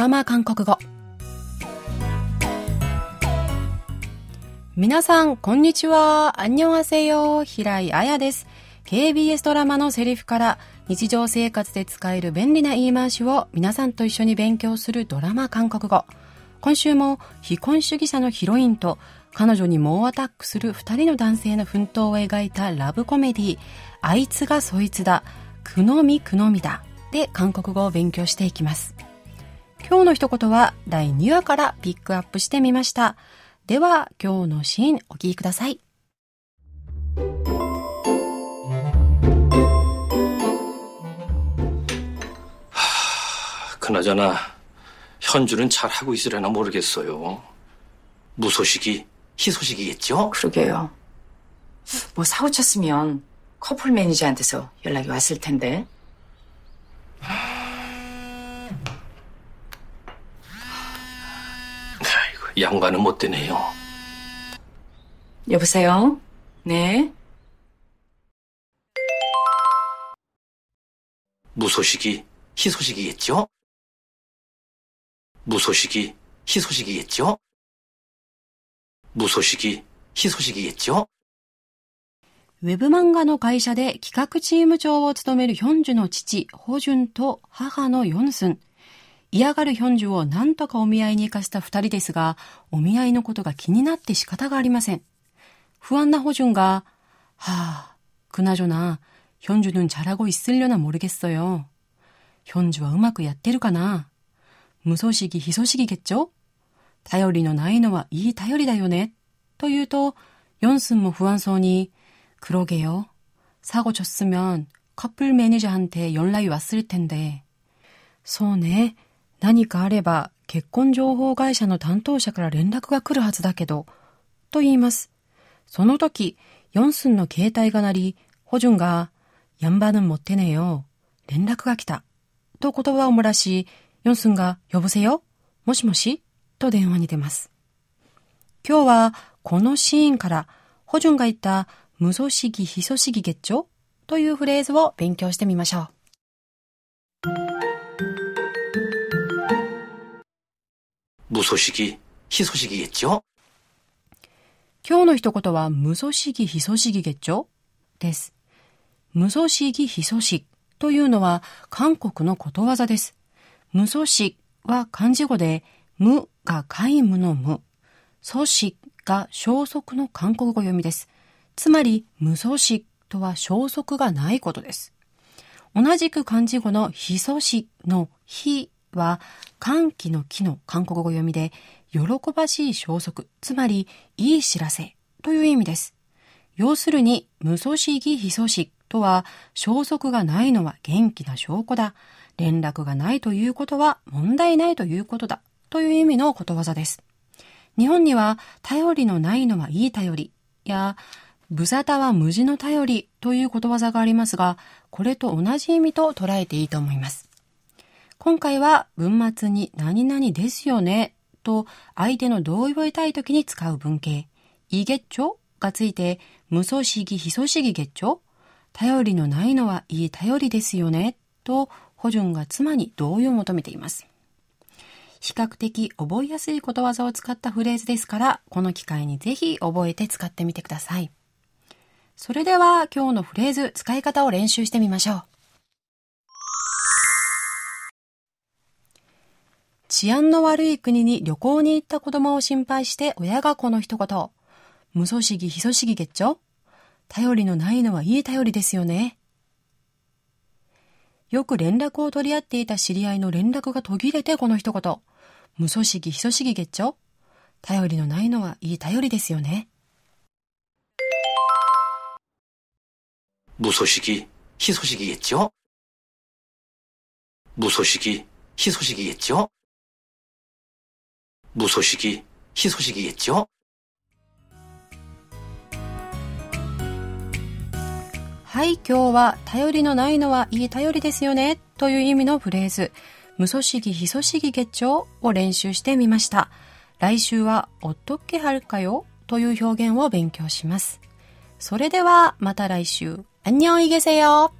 ラマ韓国語皆さん、こんにちは。アンニョンアセヨ。平井彩です。KBS ドラマのセリフから日常生活で使える便利な言い回しを皆さんと一緒に勉強するドラマ韓国語。今週も非婚主義者のヒロインと彼女に猛アタックする二人の男性の奮闘を描いたラブコメディあいつがそいつだ。くのみくのみだ。で韓国語を勉強していきます。今日の一言は第2話からピックアップしてみました。では今日のシーンお聞きください。그나저나현주는잘하고있으려나모르겠어요무소식이희소식이겠죠 그러게요뭐사고 쳤으면 커플 매니저한테서 연락이 왔을 텐데. 양반은 못 되네요. 여보세요? 네? 무소식이 희소식이겠죠? 무소식이 희소식이겠죠? 무소식이 희소식이겠죠? ウェブ漫画の会社で企画チーム長を務めるヒョンジュの父、ホジュンと母のヨンスン。 嫌がるヒョンジュを何とかお見合いに行かせた二人ですが、お見合いのことが気になって仕方がありません。不安なホジュンが、はぁ、그나저나현주는잘하고있으려나모르겠어요ンジュはうまくやってるかな無소식이희소식이겠죠頼りのないのはいい頼りだよね。と言うと、ヨンスンも不安そうに、 그러게요. 사고 쳤으면 커플 매니저한테 연락이 왔을 텐데. そうね。 何かあれば結婚情報会社の担当者から連絡が来るはずだけど、と言います。その時、ヨンスンの携帯が鳴り、ホジュンが、やんばぬ持ってねえよ。連絡が来た。と言葉を漏らし、ヨンスンが、呼ぶせよもしもしと電話に出ます。今日はこのシーンからホジュンが言った無組織、非組織ゲッチョというフレーズを勉強してみましょう。無組織、非組織月長。今日の一言は、無組織、非組織月長です。無組織、非組織というのは、韓国のことわざです。無組織は漢字語で、無が皆無の無、組織が消息の韓国語読みです。つまり、無組織とは消息がないことです。同じく漢字語の非組織の非は歓喜の木の韓国語読みで、喜ばしい消息、つまりいい知らせという意味です。要するに、無組織非組織とは、消息がないのは元気な証拠だ。連絡がないということは問題ないということだ。という意味のことわざです。日本には、頼りのないのはいい頼りや、無沙汰は無事の頼りということわざがありますが、これと同じ意味と捉えていいと思います。今回は文末に何々ですよねと相手の同意を得たい時に使う文型、いげっちょがついて、無組織、非組織げっちょ頼りのないのはいい頼りですよねと、補順が妻に同意を求めています。比較的覚えやすいことわざを使ったフレーズですから、この機会にぜひ覚えて使ってみてください。それでは今日のフレーズ、使い方を練習してみましょう。治安の悪い国に旅行に行った子供を心配して親がこの一言。無組織非組織月長頼りのないのはいい頼りですよね。よく連絡を取り合っていた知り合いの連絡が途切れてこの一言。無組織非組織月長頼りのないのはいい頼りですよね。無組織、非組織月長無組織、非組織月長 무소식이 희소식이겠죠? はい、今日は頼りのないのはいい頼りですよねという意味のフレーズ、無組織非組織月長を練習してみました。来週はおっとっけはるかよという表現を勉強します。それではまた来週。 안녕히 계세요.